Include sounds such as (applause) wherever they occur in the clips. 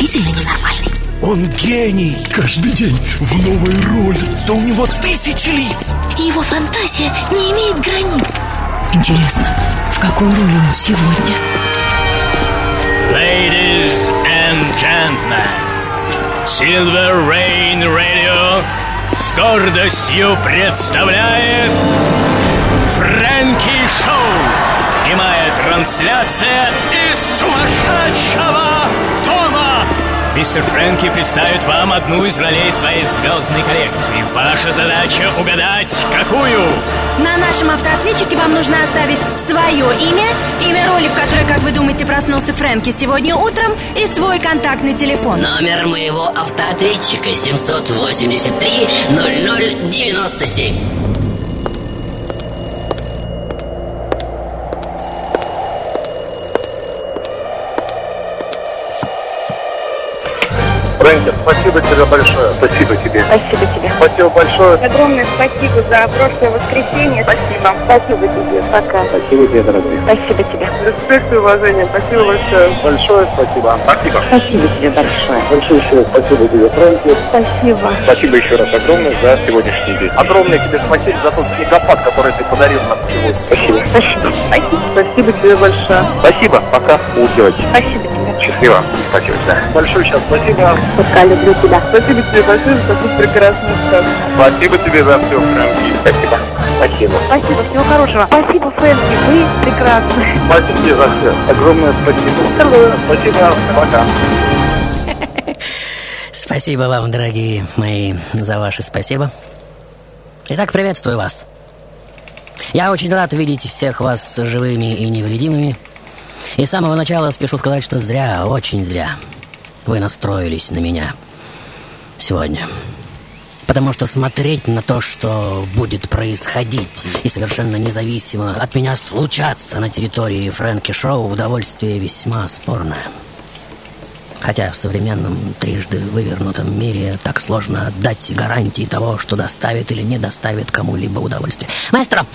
действительно ненормальный. Он гений! Каждый день в новой роли. Да у него тысячи лиц. Его фантазия не имеет границ. Интересно, в какой роли он сегодня? Ladies and gentlemen, Silver Rain Radio с гордостью представляет Фрэнки Шоу. Прямая трансляция из сумасшедшего дома. Мистер Фрэнки представит вам одну из ролей своей звездной коллекции. Ваша задача угадать, какую? На нашем автоответчике вам нужно оставить свое имя, имя роли, в которой, как вы думаете, проснулся Фрэнки сегодня утром, и свой контактный телефон. Номер моего автоответчика 783 0097. Фрэнки, спасибо тебе большое. Спасибо тебе. Спасибо тебе. Спасибо большое. Огромное спасибо за прошлое воскресенье. Спасибо. Спасибо тебе. Пока. Спасибо тебе, дорогой. Спасибо тебе. Респект и уважение. Спасибо большое. Большое спасибо. Спасибо. Спасибо тебе большое. Большое еще спасибо тебе, Фрэнки. Спасибо. Спасибо еще раз огромное за сегодняшний день. Огромное тебе спасибо за тот снегопад, который ты подарил нам сегодня. Спасибо. Спасибо. Спасибо. Спасибо тебе большое. Спасибо. Пока. Удачи. Спасибо Счастливо. Спасибо. Да. Большое сейчас спасибо. Пока люблю тебя. Спасибо тебе большое за такую прекрасную сказку. Спасибо тебе за все, Фрэнки. Спасибо. Спасибо. Спасибо. Всего хорошего. Спасибо, Фрэнки. Вы прекрасны. Спасибо тебе за все. Огромное спасибо. Целую. Спасибо. Пока. Спасибо вам, дорогие мои, за ваше спасибо. Итак, приветствую вас. Я очень рад видеть всех вас живыми и невредимыми. И с самого начала спешу сказать, что зря, очень зря вы настроились на меня сегодня. Потому что смотреть на то, что будет происходить, и совершенно независимо от меня случаться на территории Фрэнки Шоу, удовольствие весьма спорное. Хотя в современном трижды вывернутом мире так сложно отдать гарантии того, что доставит или не доставит кому-либо удовольствие. Маэстро,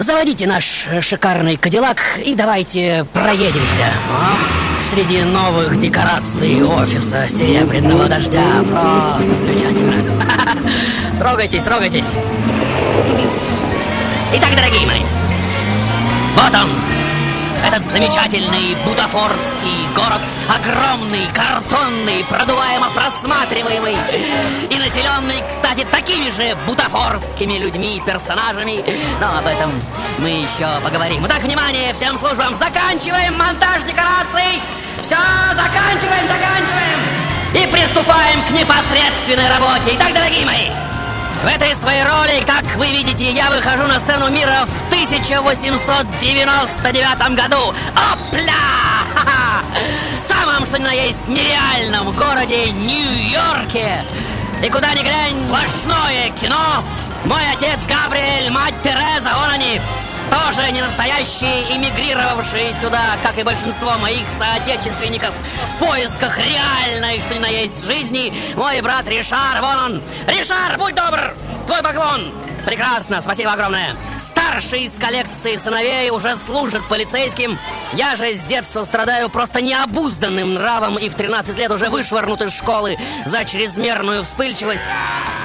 заводите наш шикарный кадиллак и давайте проедемся. а? Среди новых декораций офиса Серебряного Дождя. Просто замечательно. (laughs) Трогайтесь, трогайтесь. Итак, дорогие мои, вот он, этот замечательный бутафорский город, огромный, картонный, продуваемо просматриваемый и населенный, кстати, такими же бутафорскими людьми персонажами. Но об этом мы еще поговорим. Итак, внимание всем службам, заканчиваем монтаж декораций. Все, заканчиваем, заканчиваем. И приступаем к непосредственной работе. Итак, дорогие мои, в этой своей роли, как вы видите, я выхожу на сцену мира в 1899 году. Опля! В самом, что ни на есть, нереальном городе Нью-Йорке. И куда ни глянь, сплошное кино. Мой отец Габриэль, мать Тереза, вон они. Тоже не настоящие, эмигрировавшие сюда, как и большинство моих соотечественников, в поисках реальной, что ни на есть, жизни. Мой брат Ришар, вон он. Ришар, будь добр, твой поклон. Прекрасно, спасибо огромное. Старший из коллекции сыновей уже служит полицейским. Я же с детства страдаю просто необузданным нравом и в 13 лет уже вышвырнут из школы за чрезмерную вспыльчивость.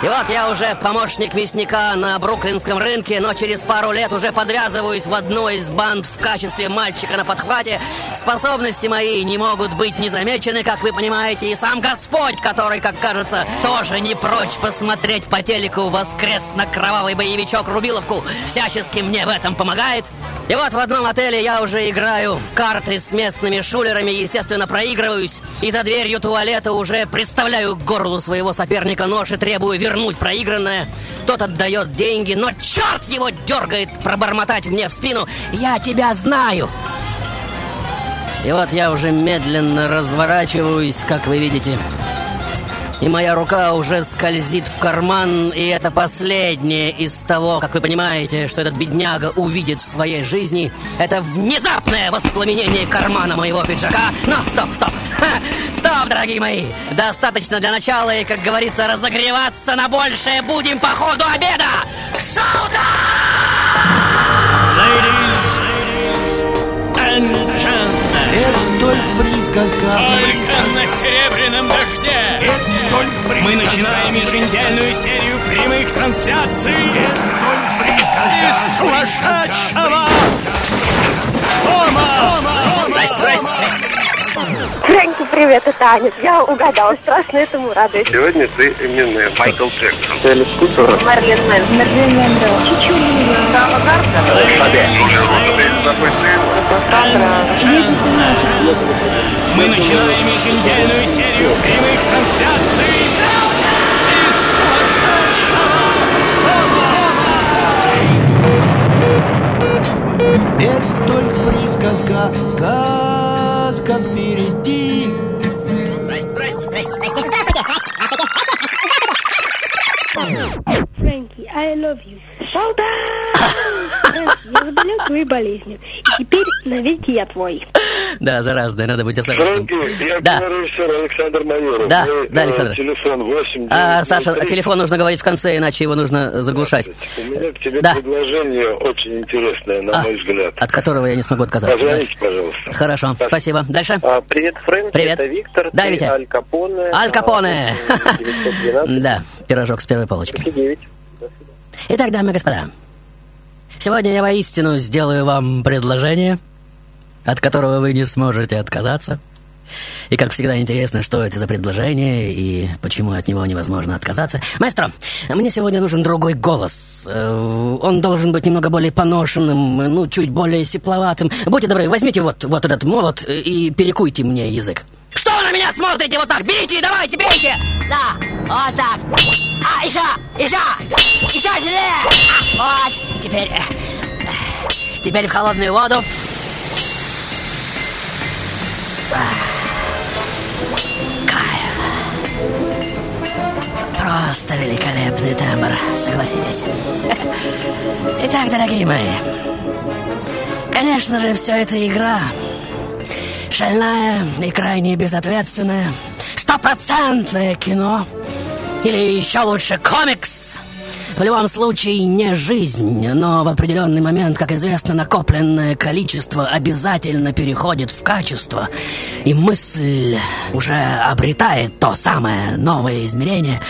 И вот я уже помощник мясника на бруклинском рынке, но через пару лет уже подвязываюсь в одной из банд в качестве мальчика на подхвате. Способности мои не могут быть незамечены, как вы понимаете, и сам Господь, который, как кажется, тоже не прочь посмотреть по телеку воскресно-кровавый боевичок Рубиловку, всячески мне в этом помогает. И вот в одном отеле я уже играю в карты с местными шулерами, естественно, проигрываюсь. И за дверью туалета уже представляю к горлу своего соперника нож и требую вернуть проигранное. Тот отдает деньги, но черт его дергает пробормотать мне в спину. Я тебя знаю. И вот я уже медленно разворачиваюсь, как вы видите. И моя рука уже скользит в карман, и это последнее из того, как вы понимаете, что этот бедняга увидит в своей жизни. Это внезапное воспламенение кармана моего пиджака. Но стоп, стоп, (laughs) Ха, стоп, дорогие мои. Достаточно для начала и, как говорится, разогреваться на большее будем по ходу обеда. Шоу-тайм! Ladies and gentlemen, Это только присказка. только на серебряном дожде. Мы начинаем еженедельную серию прямых трансляций. Из сумасшедшего дома. Здрасте, здрасте. Фрэнки, привет, это Аня. Я угадала, страшно этому радуюсь. Сегодня ты именно Майкл Джексон. Элис Купер. Марлен Мэн. Марлен Мэндо. Мы начинаем еженедельную серию прямых трансляций. Это только присказка, сказка впереди. Здрасте, здрасте, здрасте, здрасте. Фрэнки, I love you. Солдат! Я заболел твоей болезнью. И теперь навеки я твой. Да, заразная, надо быть осторожным. Фрэнки, я Да. кинорежиссер Александр Майоров. Да, Мой, да, э, Александр. Телефон 8 А, Саша, телефон нужно говорить в конце, иначе его нужно заглушать. У меня к тебе Да. предложение очень интересное, на А, мой взгляд. От которого я не смогу отказаться. Позвоните, пожалуйста. Хорошо, спасибо. Дальше. А, привет, Фрэнки, Привет. это Виктор. Да, Витя. Аль Капоне. Аль Капоне. А, (laughs) 912 Да, пирожок с первой полочки. 9. Итак, дамы и господа, сегодня я воистину сделаю вам предложение, от которого вы не сможете отказаться. И, как всегда, интересно, что это за предложение и почему от него невозможно отказаться. Маэстро, мне сегодня нужен другой голос. Э, Он должен быть немного более поношенным, ну, чуть более сепловатым. Будьте добры, возьмите вот, вот этот молот и перекуйте мне язык. Что вы на меня смотрите вот так? Берите давайте, берите! Да, вот так. А, еще, еще, еще сильнее. А, вот, теперь, э, э, теперь в холодную воду. Просто великолепный тембр, согласитесь. Итак, дорогие мои, конечно же, все это игра. Шальная и крайне безответственная. Стопроцентное кино. Или еще лучше комикс. В любом случае не жизнь, но в определенный момент, как известно, накопленное количество обязательно переходит в качество, и мысль уже обретает то самое новое измерение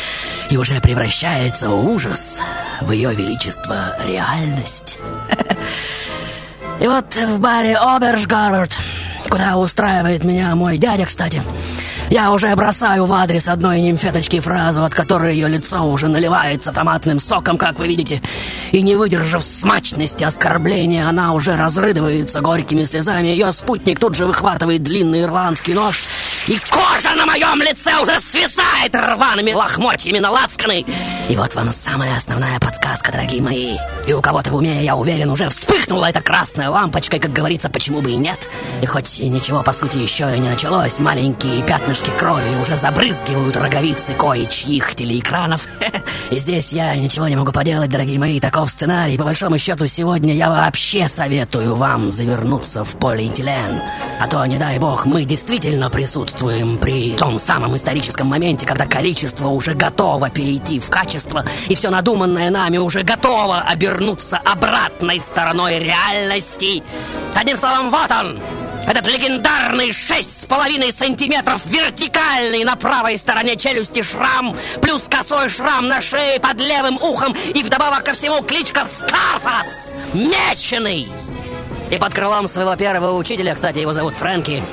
и уже превращается в ужас, в ее величество реальность. (laughs) И вот в баре Обершгарвард, куда устраивает меня мой дядя, кстати, я уже бросаю в адрес одной нимфеточки фразу, от которой ее лицо уже наливается томатным соком, как вы видите. И не выдержав смачности оскорбления, она уже разрыдывается горькими слезами. Ее спутник тут же выхватывает длинный ирландский нож, и кожа на моем лице уже свисает рваными лохмотьями на лацканы. И вот вам самая основная подсказка, дорогие мои. И у кого-то в уме, я уверен, уже вспыхнула эта красная лампочка, и, как говорится, почему бы и нет. И хоть ничего, по сути, еще и не началось, маленькие пятнышки крови уже забрызгивают роговицы кое-чьих телеэкранов. (laughs) И здесь я ничего не могу поделать, дорогие мои, таков сценарий. По большому счету, сегодня я вообще советую вам завернуться в полиэтилен. А то, не дай бог, мы действительно присутствуем при том самом историческом моменте, когда количество уже готово перейти в качество, и все надуманное нами уже готово обернуться обратной стороной реальности. Одним словом, вот он, этот легендарный шесть с половиной сантиметров вертикальный на правой стороне челюсти шрам, плюс косой шрам на шее под левым ухом и вдобавок ко всему кличка Скарфас, меченый. И под крылом своего первого учителя, кстати, его зовут Фрэнки,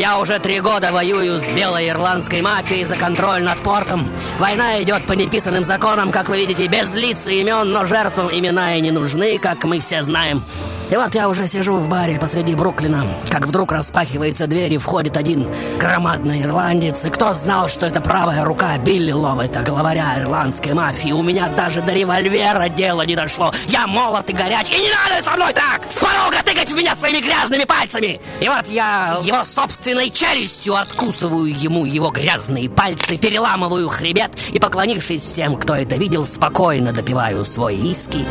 я уже три года воюю с белой ирландской мафией за контроль над портом. Война идет по неписанным законам, как вы видите, без лиц и имен, но жертвам имена и не нужны, как мы все знаем. И вот я уже сижу в баре посреди Бруклина, как вдруг распахивается дверь и входит один громадный ирландец. И кто знал, что это правая рука Билли Ловета, главаря ирландской мафии? У меня даже до револьвера дело не дошло. Я молод и горяч, и не надо со мной так! С порога тыкать в меня своими грязными пальцами! И вот я его собственной челюстью откусываю ему его грязные пальцы, переламываю хребет и, поклонившись всем, кто это видел, спокойно допиваю свой виски.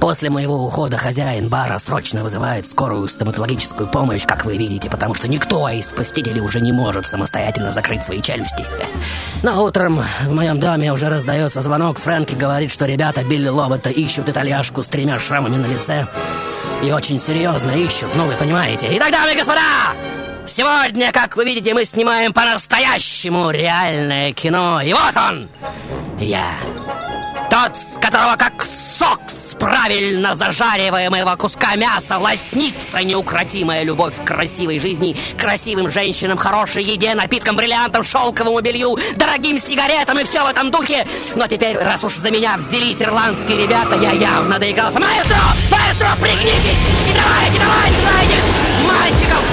После моего ухода хозяин бара срочно вызывает скорую стоматологическую помощь, как вы видите, потому что никто из посетителей уже не может самостоятельно закрыть свои челюсти. Но утром в моем доме уже раздается звонок. Фрэнки говорит, что ребята Билли Лобота ищут итальяшку с тремя шрамами на лице. И очень серьезно ищут, ну вы понимаете. Итак, дамы и господа, Сегодня, как вы видите, мы снимаем по-настоящему реальное кино. И вот он! Я. Тот, с которого как сок с правильно зажариваемого куска мяса лоснится неукротимая любовь к красивой жизни, красивым женщинам, хорошей еде, напиткам, бриллиантам, шелковому белью, дорогим сигаретам и все в этом духе. Но теперь, раз уж за меня взялись ирландские ребята, я явно доигрался. Маэстро! Маэстро, пригнитесь! И давайте, давайте, давайте! Мальчиков,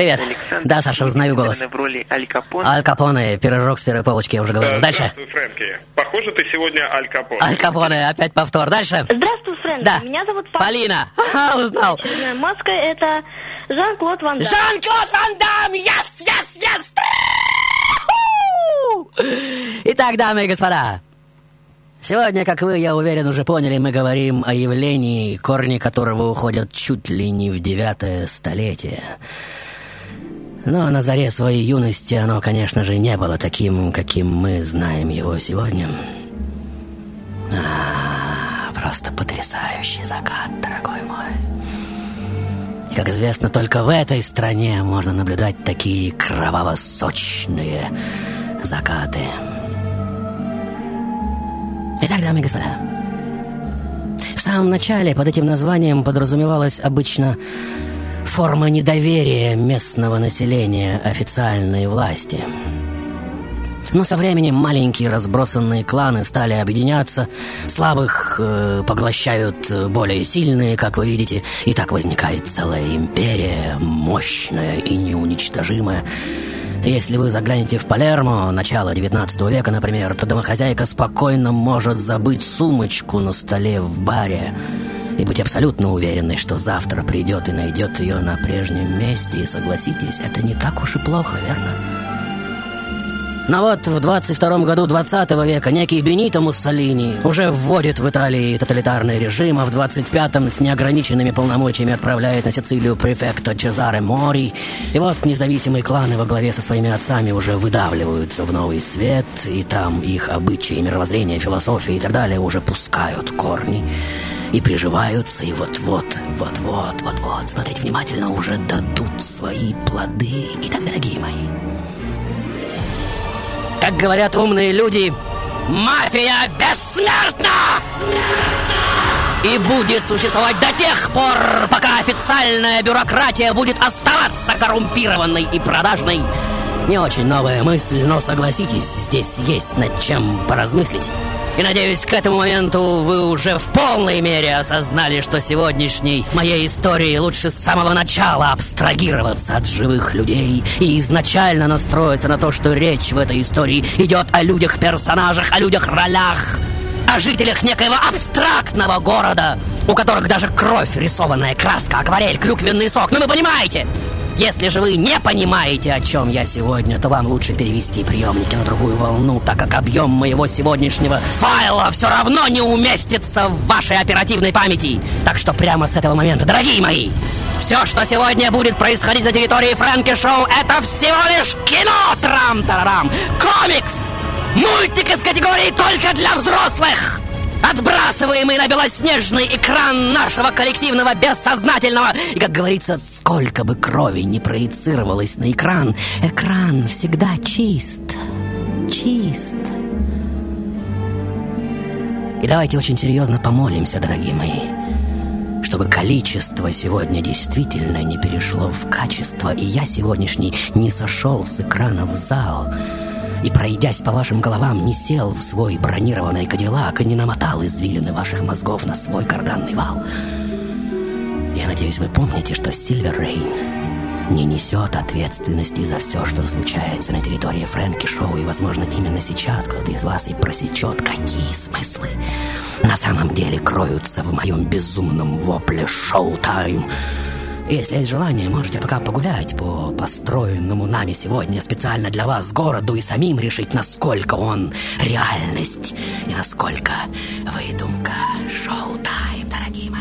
Привет. Александр. Да, Саша, узнаю голос. В роли Аль Капон. Аль Капоне, пирожок с первой полочки, я уже говорил. Дальше. Здравствуй, Фрэнки. Похоже, ты сегодня Аль Капон. Аль Капоне, опять повтор. Дальше. Здравствуй, Фрэнк. Да. Меня зовут Павел. Полина. Ха, узнал. Маска это Жан-Клод Ван Дам. Жан-Клод Ван Дам! Yes, yes, yes! Итак, дамы и господа, сегодня, как вы, я уверен, уже поняли, мы говорим о явлении, корни которого уходят чуть ли не в девятое столетие. Но на заре своей юности оно, конечно же, не было таким, каким мы знаем его сегодня. А, просто потрясающий закат, дорогой мой. И, как известно, только в этой стране можно наблюдать такие кроваво-сочные закаты. Итак, дамы и господа, в самом начале под этим названием подразумевалась обычно форма недоверия местного населения официальной власти. Но со временем маленькие разбросанные кланы стали объединяться, слабых э, поглощают более сильные, как вы видите, и так возникает целая империя, мощная и неуничтожимая. Если вы заглянете в Палермо, начало 19 века, например, то домохозяйка спокойно может забыть сумочку на столе в баре и быть абсолютно уверенной, что завтра придет и найдет ее на прежнем месте. И согласитесь, это не так уж и плохо, верно? Но вот в 22 году 20 века некий Бенито Муссолини уже вводит в Италии тоталитарный режим, а в 25-м с неограниченными полномочиями отправляет на Сицилию префекта Чезаре Мори. И вот независимые кланы во главе со своими отцами уже выдавливаются в новый свет, и там их обычаи, мировоззрение, философия и так далее уже пускают корни и приживаются, и вот-вот, вот-вот, вот-вот, смотрите внимательно, уже дадут свои плоды. Итак, дорогие мои, как говорят умные люди, мафия бессмертна! И будет существовать до тех пор, пока официальная бюрократия будет оставаться коррумпированной и продажной. Не очень новая мысль, но согласитесь, здесь есть над чем поразмыслить. И надеюсь, к этому моменту вы уже в полной мере осознали, что сегодняшней моей истории лучше с самого начала абстрагироваться от живых людей и изначально настроиться на то, что речь в этой истории идет о людях-персонажах, о людях-ролях, о жителях некоего абстрактного города, у которых даже кровь, рисованная краска, акварель, клюквенный сок. Ну вы понимаете? Если же вы не понимаете, о чем я сегодня, то вам лучше перевести приемники на другую волну, так как объем моего сегодняшнего файла все равно не уместится в вашей оперативной памяти. Так что прямо с этого момента, дорогие мои, все, что сегодня будет происходить на территории Фрэнки Шоу, это всего лишь кино! Трам-тарарам! Комикс! Мультик из категории только для взрослых! Отбрасываемый на белоснежный экран нашего коллективного бессознательного. И, как говорится, сколько бы крови не проецировалось на экран, экран всегда чист. Чист. И давайте очень серьезно помолимся, дорогие мои. чтобы количество сегодня действительно не перешло в качество, и я сегодняшний не сошел с экрана в зал, и, пройдясь по вашим головам, не сел в свой бронированный кадиллак и не намотал извилины ваших мозгов на свой карданный вал. Я надеюсь, вы помните, что Сильвер Рейн не несет ответственности за все, что случается на территории Фрэнки Шоу, и, возможно, именно сейчас кто-то из вас и просечет, какие смыслы на самом деле кроются в моем безумном вопле «Шоу-тайм». Если есть желание, можете пока погулять по построенному нами сегодня специально для вас городу и самим решить, насколько он реальность и насколько выдумка. Шоу-тайм, дорогие мои.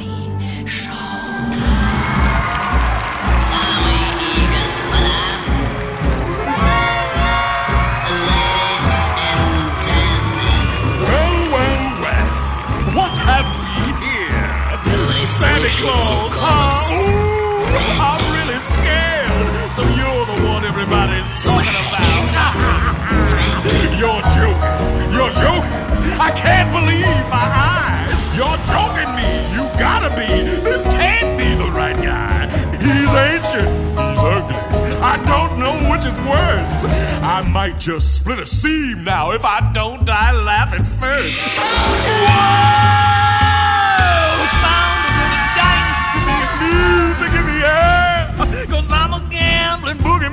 Can't believe my eyes. You're joking me. You gotta be. This can't be the right guy. He's ancient. He's ugly. I don't know which is worse. I might just split a seam now if I don't die laughing first. Whoa!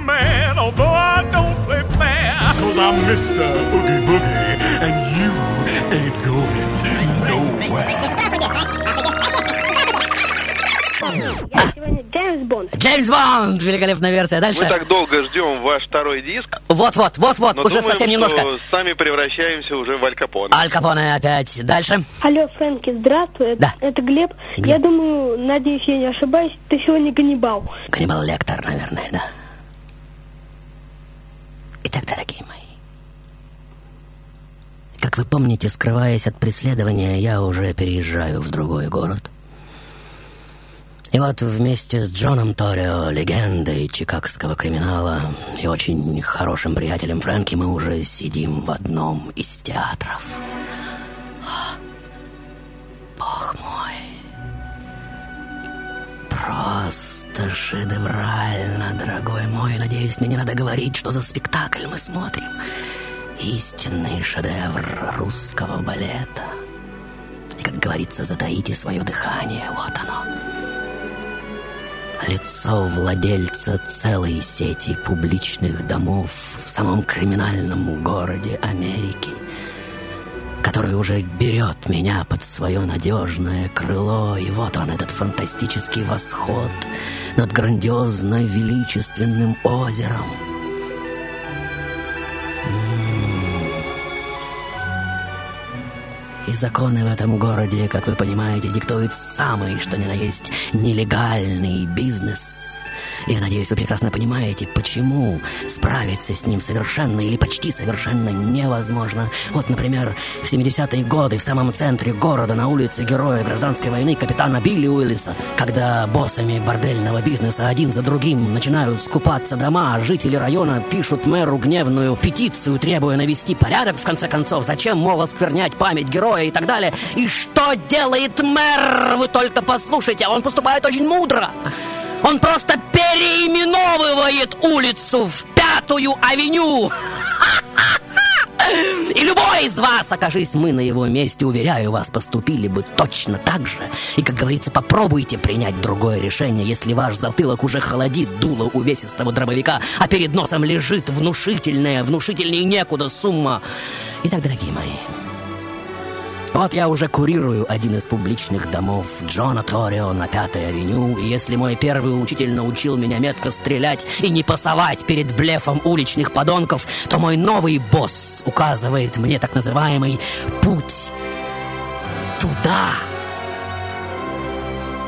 Boogeyman, although I don't play fair. Cause I'm Mr. Oogie Boogie, and you ain't going nowhere. Джеймс Бонд. Джеймс Бонд! Великолепная версия. Дальше. Мы так долго ждем ваш второй диск, Вот-вот, вот-вот, уже думаем, совсем что немножко. сами превращаемся уже в Аль Капоне. Аль Капоне опять. Дальше. Алло, Фрэнки, здравствуй. Да. Это Глеб. Глеб. Я думаю, надеюсь, я не ошибаюсь, ты сегодня Ганнибал. Каннибал Лектор, наверное, да. Итак, дорогие мои. Как вы помните, скрываясь от преследования, я уже переезжаю в другой город. И вот вместе с Джоном Торио, легендой чикагского криминала, и очень хорошим приятелем Фрэнки, мы уже сидим в одном из театров. Бог мой. Просто шедеврально, дорогой мой. Надеюсь, мне не надо говорить, что за спектакль мы смотрим. Истинный шедевр русского балета. И, как говорится, затаите свое дыхание. Вот оно. Лицо владельца целой сети публичных домов в самом криминальном городе Америки — который уже берет меня под свое надежное крыло. И вот он, этот фантастический восход над грандиозно величественным озером. И законы в этом городе, как вы понимаете, диктуют самый, что ни на есть, нелегальный бизнес. Я надеюсь, вы прекрасно понимаете, почему справиться с ним совершенно или почти совершенно невозможно. Вот, например, в 70-е годы в самом центре города на улице героя гражданской войны капитана Билли Уиллиса, когда боссами бордельного бизнеса один за другим начинают скупаться дома, а жители района пишут мэру гневную петицию, требуя навести порядок, в конце концов, зачем, мол, осквернять память героя и так далее. И что делает мэр? Вы только послушайте, он поступает очень мудро. Он просто переименовывает улицу в Пятую авеню. И любой из вас, окажись мы на его месте, уверяю вас, поступили бы точно так же. И, как говорится, попробуйте принять другое решение, если ваш затылок уже холодит дуло увесистого дробовика, а перед носом лежит внушительная, внушительнее некуда сумма. Итак, дорогие мои, вот я уже курирую один из публичных домов Джона Торио на Пятой авеню, и если мой первый учитель научил меня метко стрелять и не пасовать перед блефом уличных подонков, то мой новый босс указывает мне так называемый путь туда,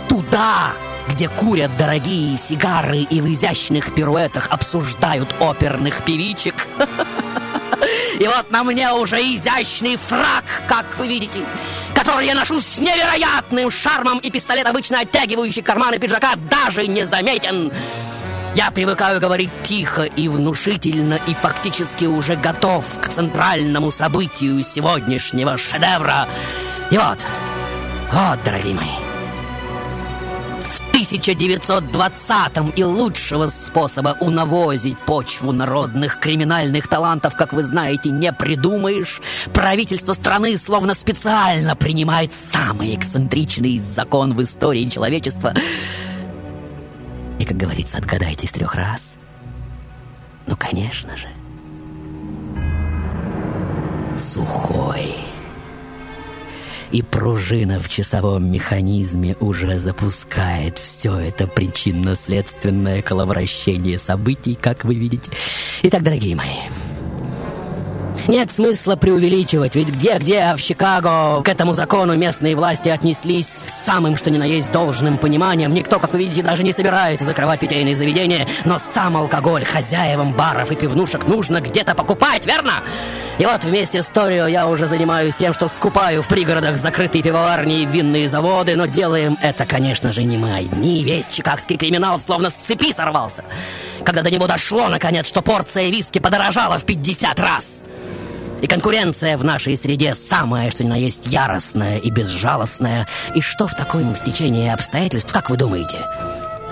туда, где курят дорогие сигары и в изящных пируэтах обсуждают оперных певичек. (laughs) И вот на мне уже изящный фраг, как вы видите, который я ношу с невероятным шармом, и пистолет, обычно оттягивающий карманы пиджака, даже не заметен. Я привыкаю говорить тихо и внушительно, и фактически уже готов к центральному событию сегодняшнего шедевра. И вот, вот, дорогие мои, 1920-м и лучшего способа унавозить почву народных криминальных талантов, как вы знаете, не придумаешь. Правительство страны словно специально принимает самый эксцентричный закон в истории человечества. И, как говорится, отгадайте с трех раз. Ну, конечно же. Сухой и пружина в часовом механизме уже запускает все это причинно-следственное коловращение событий, как вы видите. Итак, дорогие мои, нет смысла преувеличивать, ведь где-где, а в Чикаго к этому закону местные власти отнеслись с самым что ни на есть должным пониманием. Никто, как вы видите, даже не собирается закрывать питейные заведения, но сам алкоголь хозяевам баров и пивнушек нужно где-то покупать, верно? И вот вместе с Торио я уже занимаюсь тем, что скупаю в пригородах закрытые пивоварни и винные заводы, но делаем это, конечно же, не мы одни. Весь чикагский криминал словно с цепи сорвался. Когда до него дошло, наконец, что порция виски подорожала в 50 раз. И конкуренция в нашей среде самая, что ни на есть, яростная и безжалостная. И что в таком стечении обстоятельств, как вы думаете?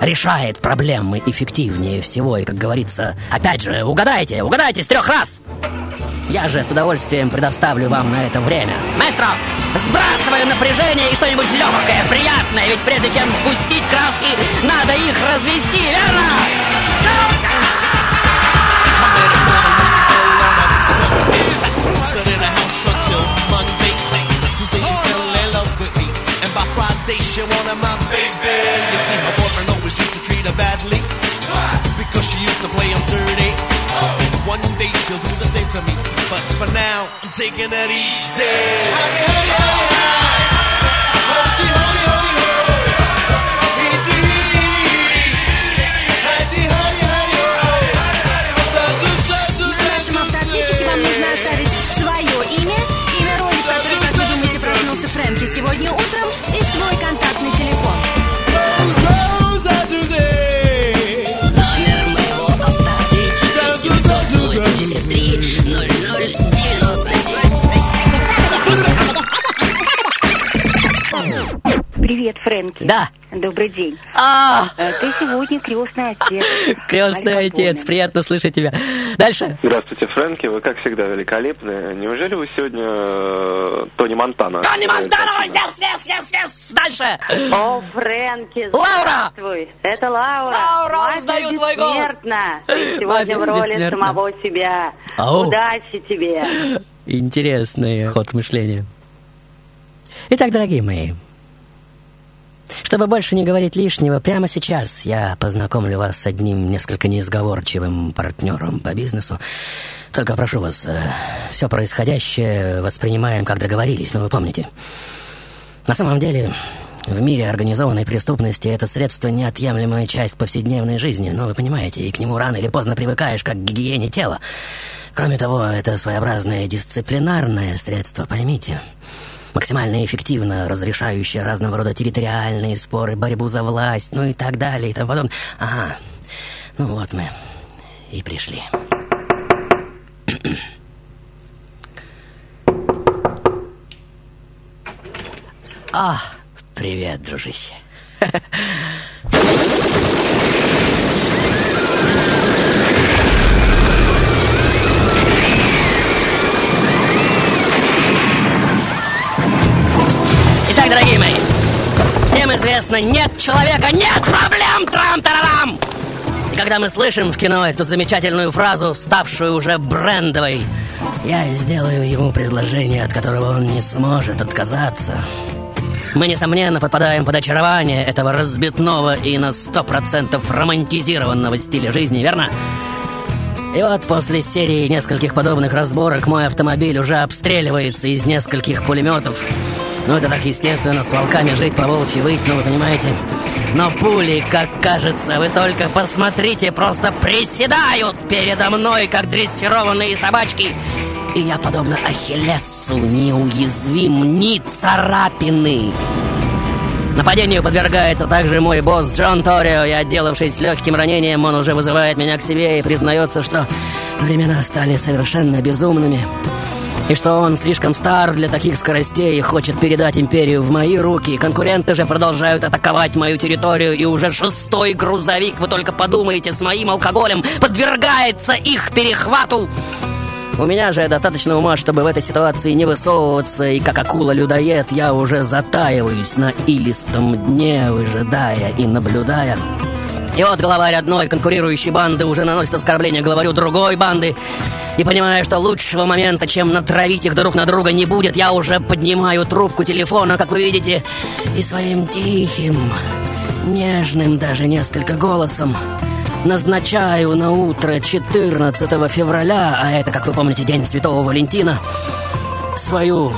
Решает проблемы эффективнее всего. И, как говорится, опять же, угадайте, угадайте с трех раз! Я же с удовольствием предоставлю вам на это время. Маэстро, сбрасываем напряжение и что-нибудь легкое, приятное. Ведь прежде чем спустить краски, надо их развести, верно? Stood Friday she wanted my baby. You see, her boyfriend always used to treat her badly because she used to play him dirty. One day she'll do the same to me, but for now I'm taking it easy. Howdy, howdy. Howdy, Да. Добрый день. А, Э, Ты сегодня крестный отец. (laughs) крестный отец, приятно слышать тебя. Дальше. Здравствуйте, Фрэнки. Вы, как всегда, великолепны. Неужели вы сегодня э, Тони Монтана? Тони Монтано, yes, yes, yes, yes. Дальше. О, Фрэнки, Лаура! здравствуй. Это Лаура. Лаура, узнаю твой голос. Ты (laughs) сегодня в роли бессмертна. самого себя. Ау. Удачи тебе. Интересный ход мышления. Итак, дорогие мои, чтобы больше не говорить лишнего, прямо сейчас я познакомлю вас с одним несколько неизговорчивым партнером по бизнесу. Только прошу вас, все происходящее воспринимаем, как договорились, но вы помните. На самом деле, в мире организованной преступности это средство неотъемлемая часть повседневной жизни, но вы понимаете, и к нему рано или поздно привыкаешь, как к гигиене тела. Кроме того, это своеобразное дисциплинарное средство, поймите. Максимально эффективно разрешающее разного рода территориальные споры, борьбу за власть, ну и так далее, и тому подобное. Ага, ну вот мы и пришли. (clears throat) А, привет, дружище. (laughs) известно, нет человека, нет проблем, трам-тарарам! И когда мы слышим в кино эту замечательную фразу, ставшую уже брендовой, я сделаю ему предложение, от которого он не сможет отказаться. Мы, несомненно, подпадаем под очарование этого разбитного и на сто процентов романтизированного стиля жизни, верно? И вот после серии нескольких подобных разборок мой автомобиль уже обстреливается из нескольких пулеметов. Ну, это так естественно, с волками жить по волчьи выть, ну, вы понимаете. Но пули, как кажется, вы только посмотрите, просто приседают передо мной, как дрессированные собачки. И я, подобно Ахиллесу, неуязвим ни царапины. Нападению подвергается также мой босс Джон Торио, и отделавшись легким ранением, он уже вызывает меня к себе и признается, что времена стали совершенно безумными. И что он слишком стар для таких скоростей и хочет передать империю в мои руки. Конкуренты же продолжают атаковать мою территорию, и уже шестой грузовик, вы только подумайте, с моим алкоголем подвергается их перехвату. У меня же достаточно ума, чтобы в этой ситуации не высовываться, и как акула-людоед я уже затаиваюсь на илистом дне, выжидая и наблюдая. И вот главарь одной конкурирующей банды уже наносит оскорбление главарю другой банды. И понимая, что лучшего момента, чем натравить их друг на друга, не будет, я уже поднимаю трубку телефона, как вы видите, и своим тихим, нежным даже несколько голосом назначаю на утро 14 февраля, а это, как вы помните, День Святого Валентина, свою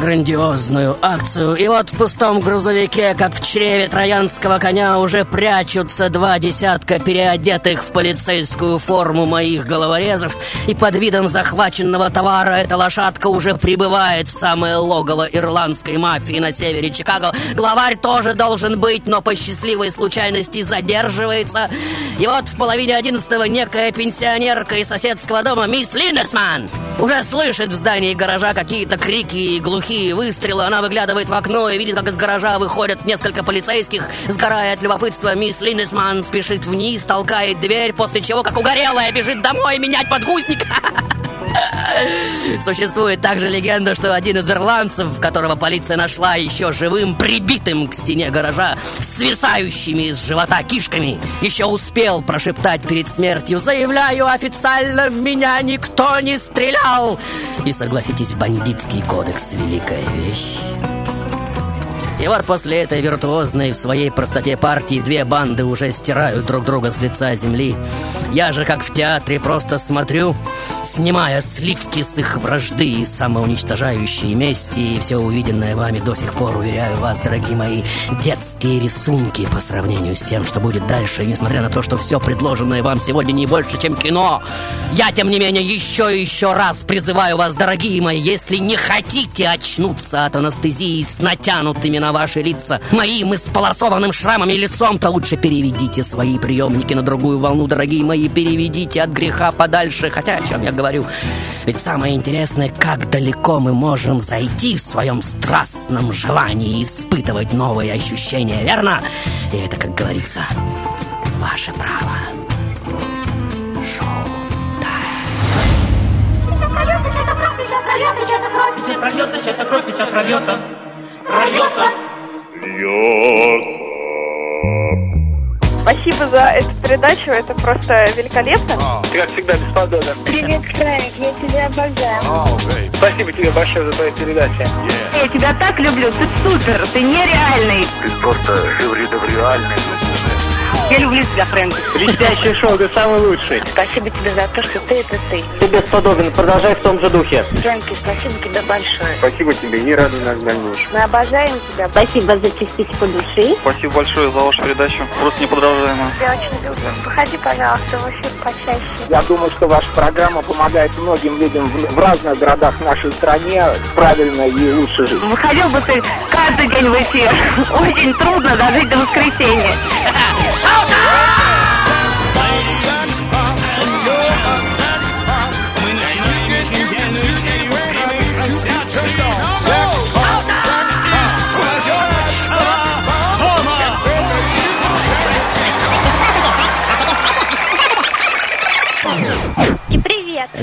грандиозную акцию. И вот в пустом грузовике, как в чреве троянского коня, уже прячутся два десятка переодетых в полицейскую форму моих головорезов. И под видом захваченного товара эта лошадка уже прибывает в самое логово ирландской мафии на севере Чикаго. Главарь тоже должен быть, но по счастливой случайности задерживается. И вот в половине одиннадцатого некая пенсионерка из соседского дома, мисс Линдесман, уже слышит в здании гаража какие-то крики и глухие выстрелы. Она выглядывает в окно и видит, как из гаража выходят несколько полицейских. Сгорая от любопытства, мисс Линдесман спешит вниз, толкает дверь, после чего, как угорелая, бежит домой менять подгузник. Существует также легенда, что один из ирландцев, которого полиция нашла еще живым, прибитым к стене гаража, свисающими из живота кишками, еще успел прошептать перед смертью «Заявляю официально, в меня никто не стрелял!» И согласитесь, бандитский кодекс — великая вещь. И вот после этой виртуозной в своей простоте партии две банды уже стирают друг друга с лица земли. Я же, как в театре, просто смотрю, снимая сливки с их вражды и самоуничтожающей мести, и все увиденное вами до сих пор, уверяю вас, дорогие мои, детские рисунки по сравнению с тем, что будет дальше, несмотря на то, что все предложенное вам сегодня не больше, чем кино. Я, тем не менее, еще и еще раз призываю вас, дорогие мои, если не хотите очнуться от анестезии с натянутыми на ваши лица, моим исполосованным шрамами лицом, то лучше переведите свои приемники на другую волну, дорогие мои, переведите от греха подальше, хотя о чем я говорю. Ведь самое интересное, как далеко мы можем зайти в своем страстном желании испытывать новые ощущения, верно? И это, как говорится, ваше право. Сейчас прольется чья-то кровь, сейчас прольется. Прольется. Спасибо за эту передачу, это просто великолепно. Ты, как всегда, бесподобен. Привет, Фрэнк, я тебя обожаю. Спасибо тебе большое за твою передачу. Я тебя так люблю, ты супер, ты нереальный. Ты просто шевридовреальный. Я люблю тебя, Фрэнк. Блестящее шоу, ты самый лучший. Спасибо тебе за то, что ты это ты. Ты бесподобен, продолжай в том же духе. Фрэнки, спасибо тебе большое. Спасибо тебе и радуй нас в дальнейшем. Мы обожаем тебя. Спасибо за частичку души. Спасибо большое за вашу передачу. Просто неподражаемо. Я очень люблю. Выходи, пожалуйста, в эфир почаще. Я думаю, что ваша программа помогает многим людям в, в разных городах нашей стране правильно и лучше жить. Выходил бы ты каждый день в эфир. Очень трудно дожить до воскресенья.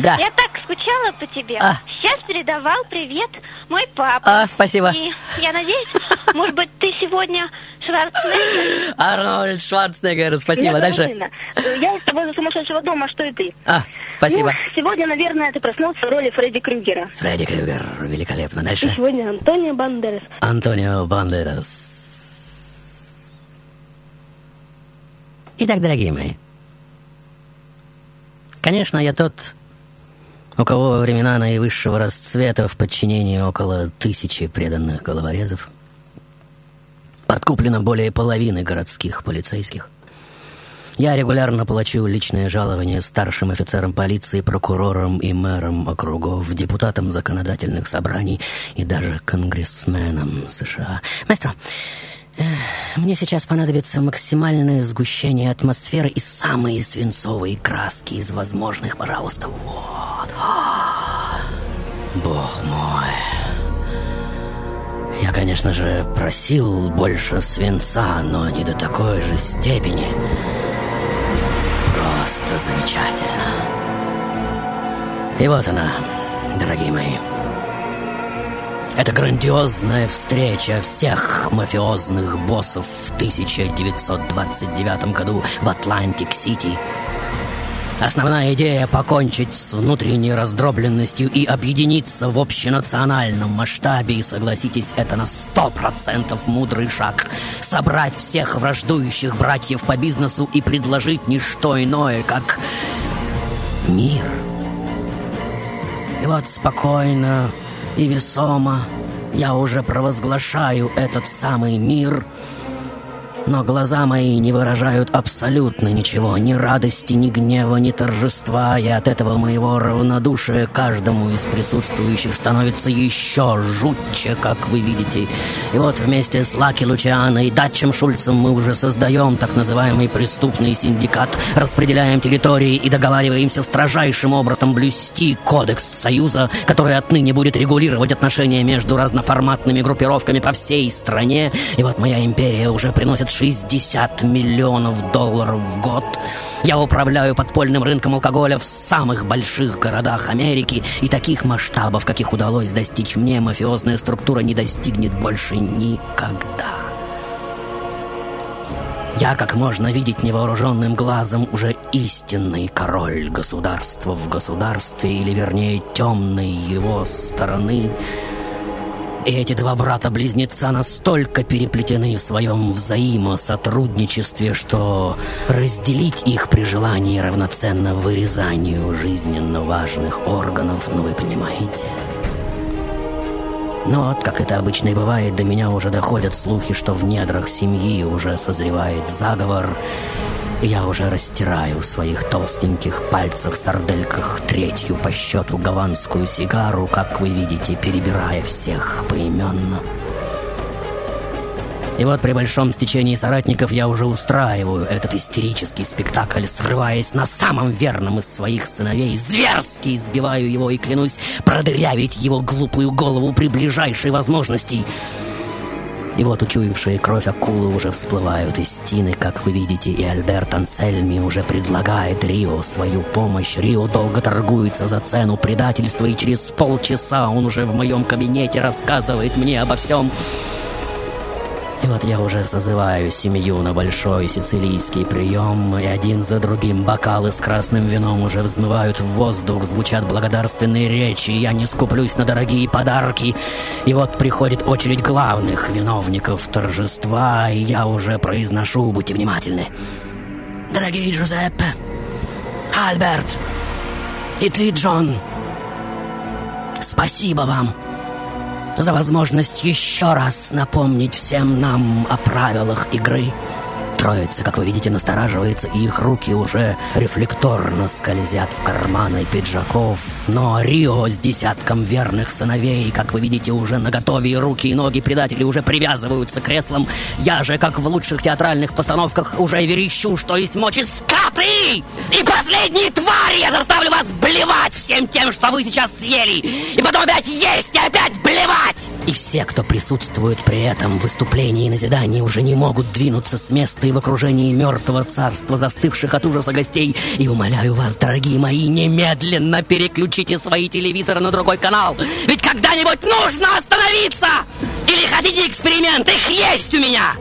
Да. Я так скучала по тебе. А. Сейчас передавал привет мой папа. А, спасибо. И я надеюсь, может быть, ты сегодня Шварценеггер. Арнольд Шварценеггер, спасибо. Меня Дальше. Я из того сумасшедшего дома, что и ты. А, спасибо. Ну, сегодня, наверное, ты проснулся в роли Фредди Крюгера. Фредди Крюгер, великолепно. И Дальше. сегодня Антонио Бандерас. Антонио Бандерас. Итак, дорогие мои, конечно, я тот, у кого во времена наивысшего расцвета в подчинении около тысячи преданных головорезов подкуплено более половины городских полицейских. Я регулярно плачу личное жалование старшим офицерам полиции, прокурорам и мэрам округов, депутатам законодательных собраний и даже конгрессменам США. Маэстро, э, мне сейчас понадобится максимальное сгущение атмосферы и самые свинцовые краски из возможных, пожалуйста. Вот. (gasps) Бог мой. Я, конечно же, просил больше свинца, но не до такой же степени. Просто замечательно. И вот она, дорогие мои. Это грандиозная встреча всех мафиозных боссов в 1929 году в Атлантик-Сити. Основная идея — покончить с внутренней раздробленностью и объединиться в общенациональном масштабе. И согласитесь, это на сто процентов мудрый шаг. Собрать всех враждующих братьев по бизнесу и предложить не что иное, как мир. И вот спокойно и весомо. Я уже провозглашаю этот самый мир — но глаза мои не выражают абсолютно ничего, ни радости, ни гнева, ни торжества, и от этого моего равнодушия каждому из присутствующих становится еще жутче, как вы видите. И вот вместе с Лаки Лучиано и Датчем Шульцем мы уже создаем так называемый преступный синдикат, распределяем территории и договариваемся строжайшим образом блюсти кодекс Союза, который отныне будет регулировать отношения между разноформатными группировками по всей стране. И вот моя империя уже приносит 60 миллионов долларов в год. Я управляю подпольным рынком алкоголя в самых больших городах Америки, и таких масштабов, каких удалось достичь мне, мафиозная структура не достигнет больше никогда. Я, как можно видеть невооруженным глазом, уже истинный король государства в государстве, или вернее темной его стороны — и эти два брата-близнеца настолько переплетены в своем взаимосотрудничестве, что разделить их при желании равноценно вырезанию жизненно важных органов, ну вы понимаете. Но вот, как это обычно и бывает, до меня уже доходят слухи, что в недрах семьи уже созревает заговор, я уже растираю в своих толстеньких пальцах-сардельках третью по счету гаванскую сигару, как вы видите, перебирая всех поименно. И вот при большом стечении соратников я уже устраиваю этот истерический спектакль, срываясь на самом верном из своих сыновей, зверски избиваю его и клянусь продырявить его глупую голову при ближайшей возможности. И вот учуявшие кровь акулы уже всплывают из стены, как вы видите, и Альберт Ансельми уже предлагает Рио свою помощь. Рио долго торгуется за цену предательства, и через полчаса он уже в моем кабинете рассказывает мне обо всем. И вот я уже созываю семью на большой сицилийский прием, и один за другим бокалы с красным вином уже взмывают в воздух, звучат благодарственные речи, я не скуплюсь на дорогие подарки. И вот приходит очередь главных виновников торжества, и я уже произношу, будьте внимательны. Дорогие Джузеппе, Альберт и ты, Джон, спасибо вам за возможность еще раз напомнить всем нам о правилах игры. Троица, как вы видите, настораживается, и их руки уже рефлекторно скользят в карманы пиджаков. Но Рио с десятком верных сыновей, как вы видите, уже наготове, и руки и ноги предателей уже привязываются к креслам. Я же, как в лучших театральных постановках, уже верещу, что есть мочи скоты! И последние твари я заставлю вас блевать всем тем, что вы сейчас съели! И потом опять есть и опять блевать! И все, кто присутствует при этом выступлении и назидании, уже не могут двинуться с места и в окружении мертвого царства, застывших от ужаса гостей. И умоляю вас, дорогие мои, немедленно переключите свои телевизоры на другой канал. Ведь когда-нибудь нужно остановиться! Или хотите эксперимент? Их есть у меня!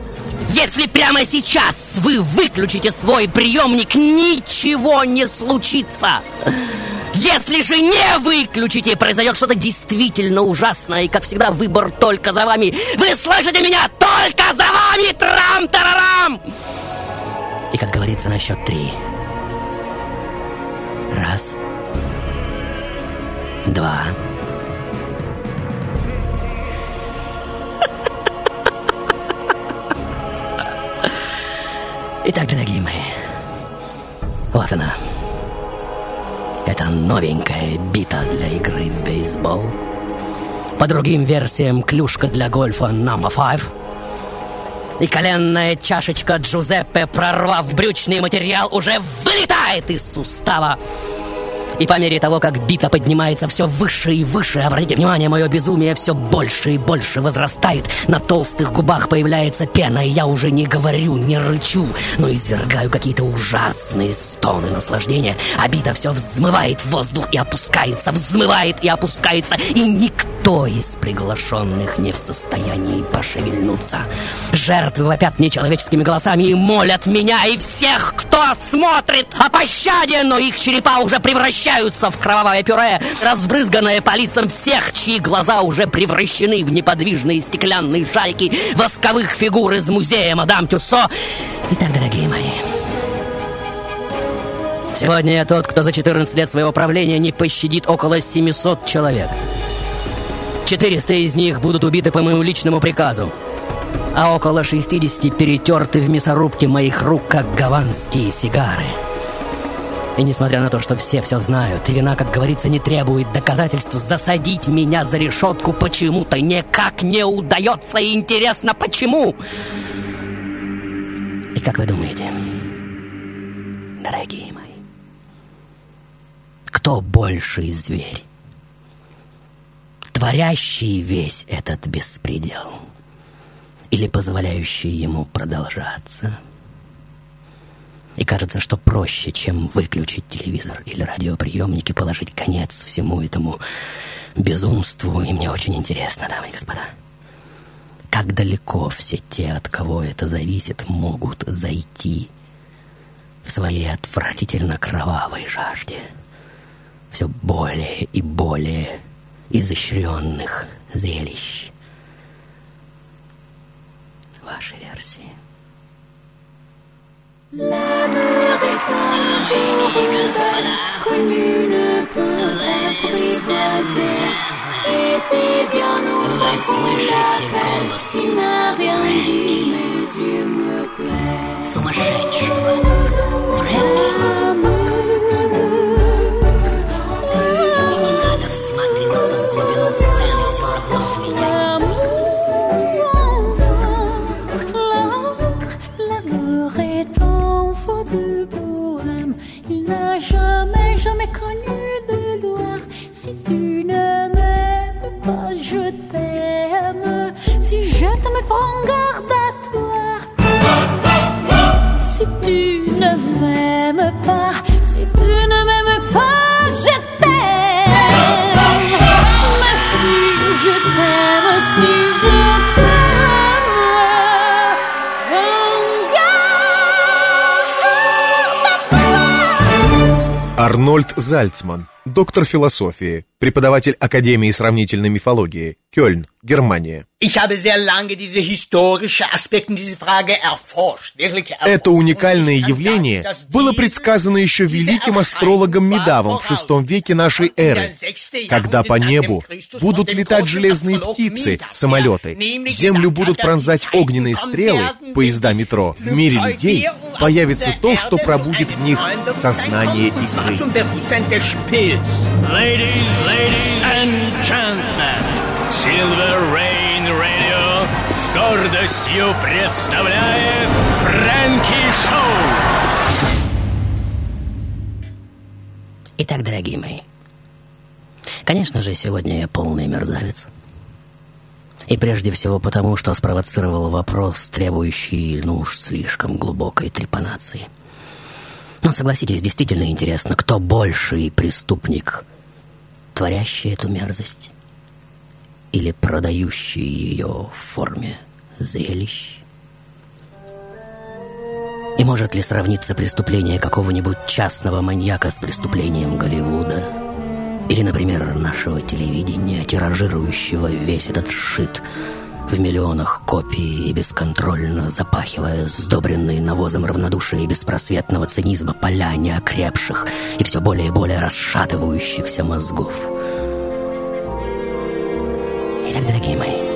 Если прямо сейчас вы выключите свой приемник, ничего не случится! Если же не выключите, произойдет что-то действительно ужасное, и, как всегда, выбор только за вами. Вы слышите меня? Только за вами! Трам-тарарам! И, как говорится, на счет три. Раз. Два. Итак, дорогие мои, вот она. Это новенькая бита для игры в бейсбол. По другим версиям, клюшка для гольфа number five. И коленная чашечка Джузеппе, прорвав брючный материал, уже вылетает из сустава. И по мере того, как бита поднимается все выше и выше, обратите внимание, мое безумие все больше и больше возрастает. На толстых губах появляется пена, и я уже не говорю, не рычу, но извергаю какие-то ужасные стоны наслаждения. А бита все взмывает в воздух и опускается, взмывает и опускается, и никто из приглашенных не в состоянии пошевельнуться. Жертвы вопят нечеловеческими голосами и молят меня и всех, кто смотрит о пощаде, но их черепа уже превращаются в кровавое пюре, разбрызганное по лицам всех, чьи глаза уже превращены в неподвижные стеклянные шарики восковых фигур из музея Мадам Тюссо. Итак, дорогие мои, сегодня я тот, кто за 14 лет своего правления не пощадит около 700 человек. 400 из них будут убиты по моему личному приказу а около 60 перетерты в мясорубке моих рук, как гаванские сигары. И несмотря на то, что все все знают, и вина, как говорится, не требует доказательств, засадить меня за решетку почему-то никак не удается, и интересно, почему? И как вы думаете, дорогие мои, кто больший зверь? Творящий весь этот беспредел – или позволяющие ему продолжаться. И кажется, что проще, чем выключить телевизор или радиоприемник и положить конец всему этому безумству. И мне очень интересно, дамы и господа, как далеко все те, от кого это зависит, могут зайти в своей отвратительно кровавой жажде все более и более изощренных зрелищ ваши версии. L'amour est un jour comme une peur apprivoisée. Et c'est bien au Il n'a rien dit, mes yeux me plaisent. Сумасшедшего. Фрэнки. Si je t'aime, prends garde à toi. Si tu ne m'aimes pas, si tu ne m'aimes pas, je t'aime. Mais si je t'aime, si je t'aime. Арнольд Зальцман, доктор философии, преподаватель Академии сравнительной мифологии, Кёльн, Германия. Это уникальное явление было предсказано еще великим астрологом Медавом в VI веке нашей эры, когда по небу будут летать железные птицы, самолеты, землю будут пронзать огненные стрелы, поезда метро. В мире людей появится то, что пробудит в них сознание игры. Ladies, ladies and gentlemen, Silver Rain Radio с гордостью представляет Фрэнки Шоу. Итак, дорогие мои, конечно же, сегодня я полный мерзавец. И прежде всего потому, что спровоцировал вопрос, требующий, ну уж слишком глубокой трепанации. Но согласитесь, действительно интересно, кто больший преступник – творящий эту мерзость или продающий ее в форме зрелищ? И может ли сравниться преступление какого-нибудь частного маньяка с преступлением Голливуда? Или, например, нашего телевидения, тиражирующего весь этот шит в миллионах копий и бесконтрольно запахивая сдобренные навозом равнодушия и беспросветного цинизма поля неокрепших и все более и более расшатывающихся мозгов. Итак, дорогие мои,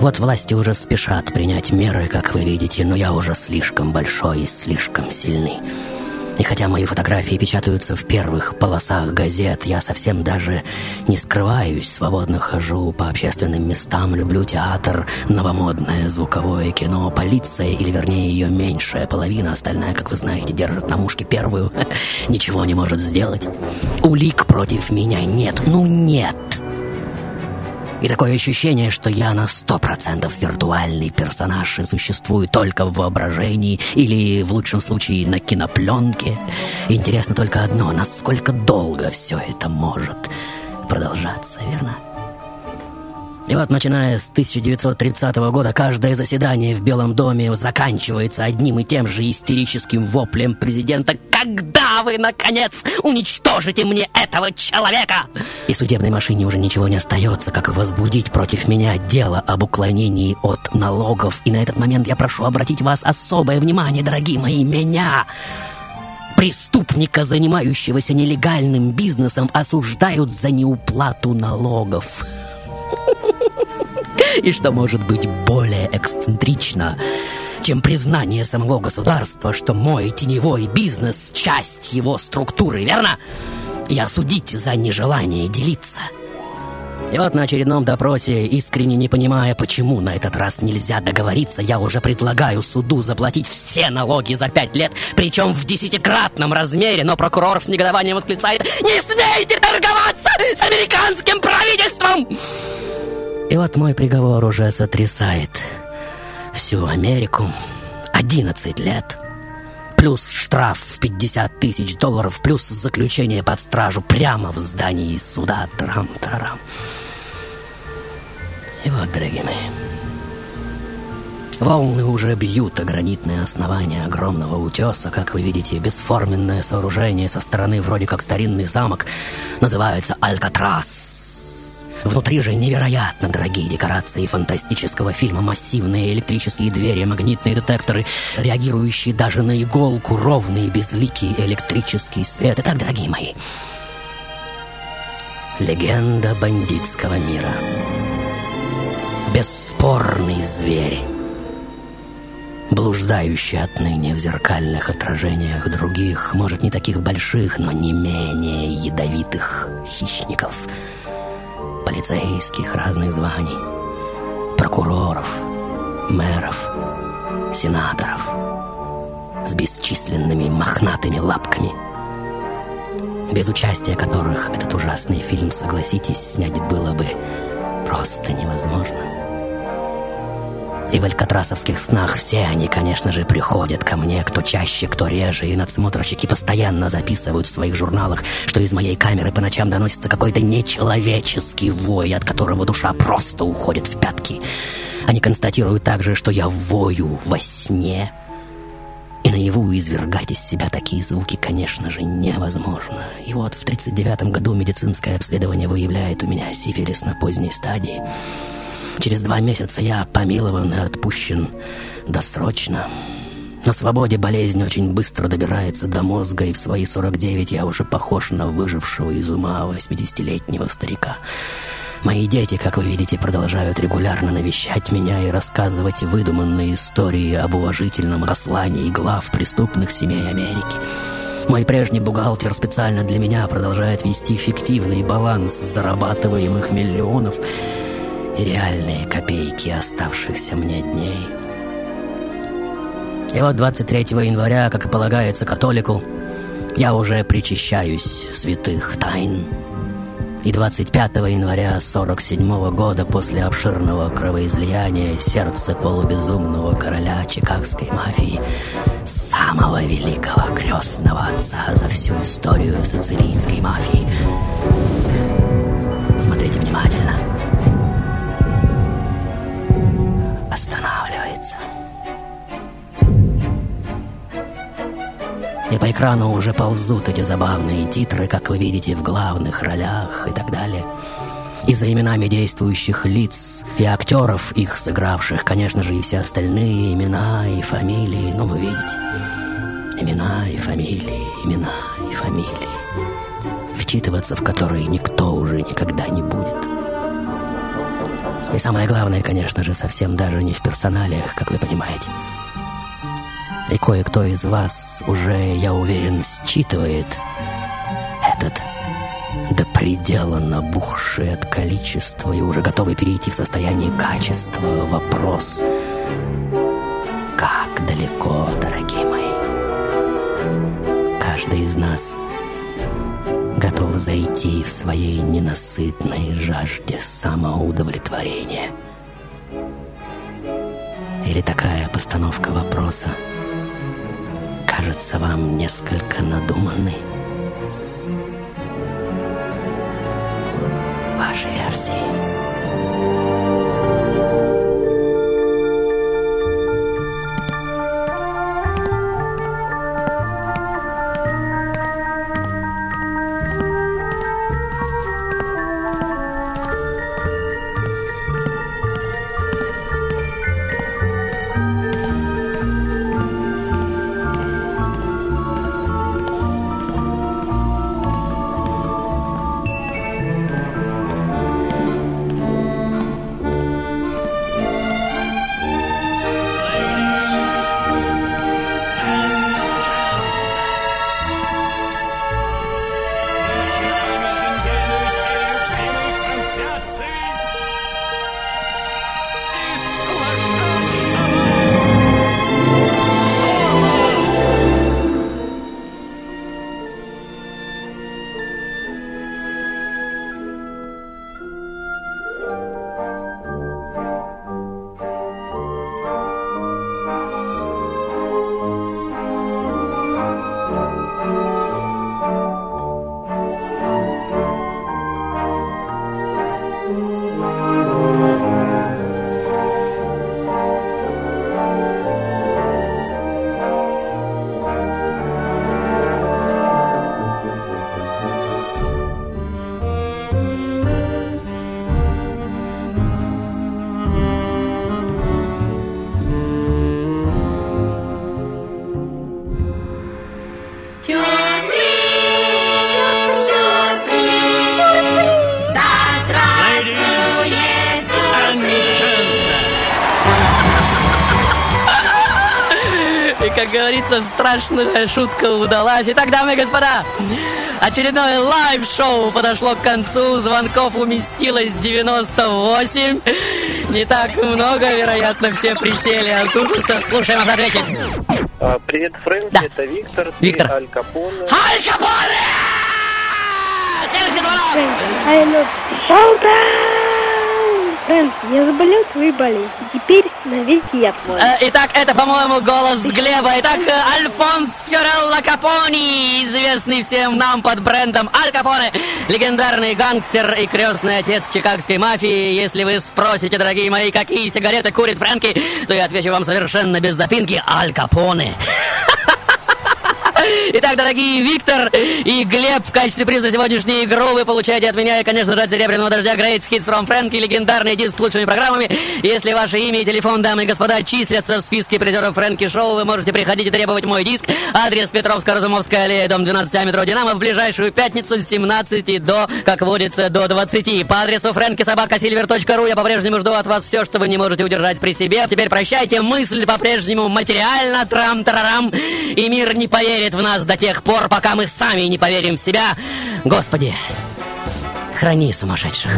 вот власти уже спешат принять меры, как вы видите, но я уже слишком большой и слишком сильный. И хотя мои фотографии печатаются в первых полосах газет, я совсем даже не скрываюсь, свободно хожу по общественным местам, люблю театр, новомодное звуковое кино, полиция, или вернее ее меньшая половина, остальная, как вы знаете, держит на мушке первую, (laughs) ничего не может сделать. Улик против меня нет, ну нет. И такое ощущение, что я на сто процентов виртуальный персонаж и существую только в воображении или, в лучшем случае, на кинопленке. Интересно только одно, насколько долго все это может продолжаться, верно? И вот, начиная с 1930 года, каждое заседание в Белом доме заканчивается одним и тем же истерическим воплем президента «Когда вы, наконец, уничтожите мне этого человека?» И судебной машине уже ничего не остается, как возбудить против меня дело об уклонении от налогов. И на этот момент я прошу обратить вас особое внимание, дорогие мои, меня преступника, занимающегося нелегальным бизнесом, осуждают за неуплату налогов. И что может быть более эксцентрично, чем признание самого государства, что мой теневой бизнес — часть его структуры, верно? И осудить за нежелание делиться. И вот на очередном допросе, искренне не понимая, почему на этот раз нельзя договориться, я уже предлагаю суду заплатить все налоги за пять лет, причем в десятикратном размере, но прокурор с негодованием восклицает «Не смейте торговаться с американским правительством!» И вот мой приговор уже сотрясает всю Америку. 11 лет. Плюс штраф в 50 тысяч долларов, плюс заключение под стражу прямо в здании суда. Трам-тарам. И вот, дорогие мои, волны уже бьют о гранитное основание огромного утеса. Как вы видите, бесформенное сооружение со стороны вроде как старинный замок называется Алькатрас. Внутри же невероятно дорогие декорации фантастического фильма, массивные электрические двери, магнитные детекторы, реагирующие даже на иголку, ровный безликий электрический свет. Итак, дорогие мои, легенда бандитского мира. Бесспорный зверь, блуждающий отныне в зеркальных отражениях других, может, не таких больших, но не менее ядовитых хищников — полицейских разных званий, прокуроров, мэров, сенаторов с бесчисленными мохнатыми лапками, без участия которых этот ужасный фильм, согласитесь, снять было бы просто невозможно. И в алькатрасовских снах все они, конечно же, приходят ко мне, кто чаще, кто реже, и надсмотрщики постоянно записывают в своих журналах, что из моей камеры по ночам доносится какой-то нечеловеческий вой, от которого душа просто уходит в пятки. Они констатируют также, что я вою во сне, и наяву извергать из себя такие звуки, конечно же, невозможно. И вот в 1939 году медицинское обследование выявляет у меня сифилис на поздней стадии. Через два месяца я помилован и отпущен досрочно. На свободе болезнь очень быстро добирается до мозга, и в свои 49 я уже похож на выжившего из ума 80-летнего старика. Мои дети, как вы видите, продолжают регулярно навещать меня и рассказывать выдуманные истории об уважительном послании глав преступных семей Америки. Мой прежний бухгалтер специально для меня продолжает вести фиктивный баланс зарабатываемых миллионов – реальные копейки оставшихся мне дней. И вот 23 января, как и полагается католику, я уже причащаюсь святых тайн. И 25 января 47 года после обширного кровоизлияния сердце полубезумного короля чикагской мафии, самого великого крестного отца за всю историю сицилийской мафии. Смотрите внимательно. Останавливается. И по экрану уже ползут эти забавные титры, как вы видите, в главных ролях и так далее. И за именами действующих лиц и актеров, их сыгравших, конечно же, и все остальные имена и фамилии, ну, вы видите. Имена и фамилии, имена и фамилии, вчитываться в которые никто уже никогда не будет. И самое главное, конечно же, совсем даже не в персоналиях, как вы понимаете. И кое-кто из вас уже, я уверен, считывает этот до предела набухший от количества и уже готовый перейти в состояние качества вопрос. Как далеко, дорогие мои? Каждый из нас готов зайти в своей ненасытной жажде самоудовлетворения. Или такая постановка вопроса кажется вам несколько надуманной? Ваши версии. Говорится, страшная шутка удалась. Итак, дамы и господа, очередное live-шоу подошло к концу. Звонков уместилось 98. Не так много, вероятно, все присели от ужаса. Слушаем вас ответить. А, Привет, Фрэнки, это Виктор. Виктор. Аль Капоне. Аль Капоне! Следующий звонок! Алло, Showdown! Фрэнк, я заболел твоей болезнью. Теперь Э, Итак, это, по-моему, голос Глеба. Итак, э, Альфонс Фьорелло Капони, известный всем нам под брендом Аль Капоне, легендарный гангстер и крестный отец чикагской мафии. Если вы спросите, дорогие мои, какие сигареты курит Фрэнки, то я отвечу вам совершенно без запинки Аль Капоне. (laughs) (laughs) Итак, дорогие Виктор и Глеб, в качестве приза за сегодняшнюю игру вы получаете от меня и, конечно же, от Серебряного Дождя Great Hits from Frankie, легендарный диск с лучшими программами. Если ваше имя и телефон, дамы и господа, числятся в списке призеров Фрэнки Шоу, вы можете приходить и требовать мой диск. Адрес Петровско-Разумовская аллея, дом 12, а метро Динамо в ближайшую пятницу с 17 до, как водится, до 20. По адресу frankysobakasilver.ru я по-прежнему жду от вас все, что вы не можете удержать при себе. Теперь прощайте, мысль по-прежнему материально, трам-тарарам, и мир не поверит в нас до тех пор, пока мы сами не поверим в себя. Господи, храни сумасшедших.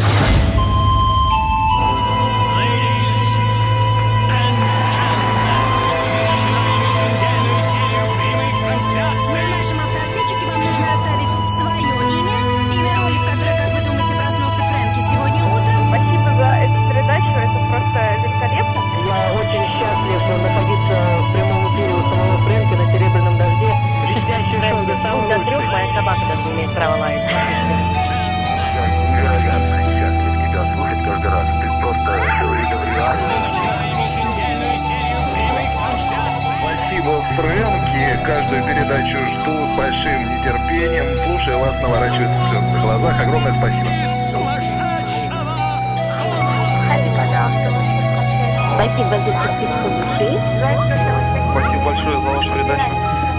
Фрэнки. Каждую передачу жду с большим нетерпением. Слушая вас, наворачиваются слезы на глазах. Огромное спасибо. Спасибо за подписку души. Спасибо большое за вашу передачу.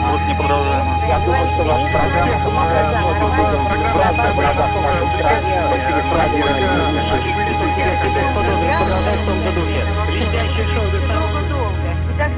Просто неподражаемо. Я думаю, что ваша программа помогает многим людям в разных городах нашей стране. Спасибо, правильно. Продолжать в том же духе. Блестящее шоу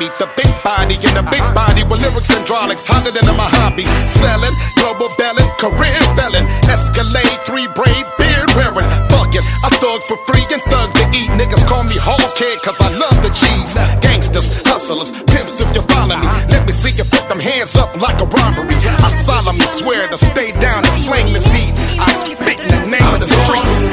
Grind, grind, meet the big body in the big body with lyrics and hydraulics. Hotter than a hobby. Selling, global belling, career felon. Escalade, three braid, beard wearing. Fuck it, I thug for free and thug to eat. Niggas call me Hog Head cause I love the cheese. Gangsters, hustlers, pimps if you follow me. Let me see you put them hands up like a robbery. I solemnly swear to stay down and slang this heat. I spit in the name of the streets.